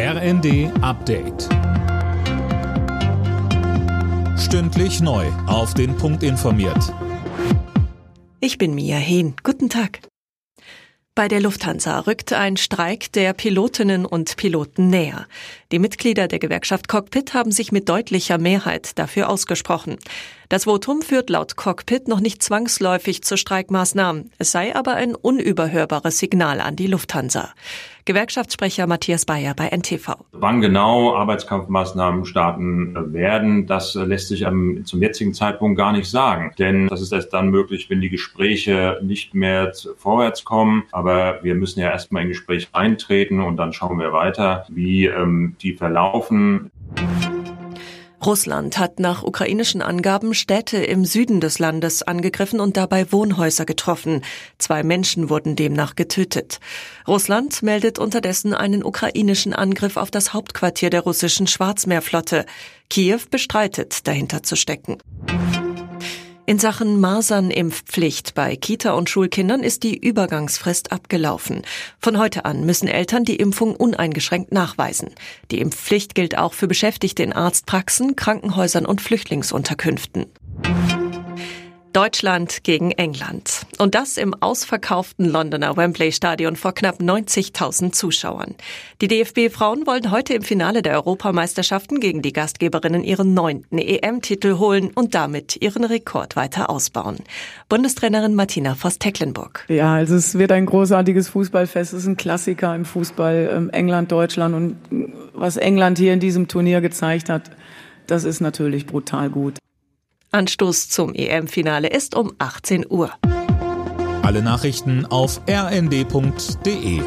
RND Update. Stündlich neu. Auf den Punkt informiert. Ich bin Mia Hehn. Guten Tag. Bei der Lufthansa rückt ein Streik der Pilotinnen und Piloten näher. Die Mitglieder der Gewerkschaft Cockpit haben sich mit deutlicher Mehrheit dafür ausgesprochen. Das Votum führt laut Cockpit noch nicht zwangsläufig zu Streikmaßnahmen. Es sei aber ein unüberhörbares Signal an die Lufthansa. Gewerkschaftssprecher Matthias Bayer bei NTV. Wann genau Arbeitskampfmaßnahmen starten werden, das lässt sich zum jetzigen Zeitpunkt gar nicht sagen. Denn das ist erst dann möglich, wenn die Gespräche nicht mehr vorwärts kommen. Aber wir müssen ja erstmal in Gespräch eintreten und dann schauen wir weiter, wie ähm, die verlaufen. Russland hat nach ukrainischen Angaben Städte im Süden des Landes angegriffen und dabei Wohnhäuser getroffen. Zwei Menschen wurden demnach getötet. Russland meldet unterdessen einen ukrainischen Angriff auf das Hauptquartier der russischen Schwarzmeerflotte. Kiew bestreitet, dahinter zu stecken. In Sachen Masernimpfpflicht bei Kita- und Schulkindern ist die Übergangsfrist abgelaufen. Von heute an müssen Eltern die Impfung uneingeschränkt nachweisen. Die Impfpflicht gilt auch für Beschäftigte in Arztpraxen, Krankenhäusern und Flüchtlingsunterkünften. Deutschland gegen England. Und das im ausverkauften Londoner Wembley Stadion vor knapp 90.000 Zuschauern. Die DFB-Frauen wollen heute im Finale der Europameisterschaften gegen die Gastgeberinnen ihren neunten EM-Titel holen und damit ihren Rekord weiter ausbauen. Bundestrainerin Martina Voss-Tecklenburg. Ja, also es wird ein großartiges Fußballfest. Es ist ein Klassiker im Fußball, ähm, England, Deutschland. Und was England hier in diesem Turnier gezeigt hat, das ist natürlich brutal gut. Anstoß zum EM-Finale ist um 18 Uhr. Alle Nachrichten auf rnd.de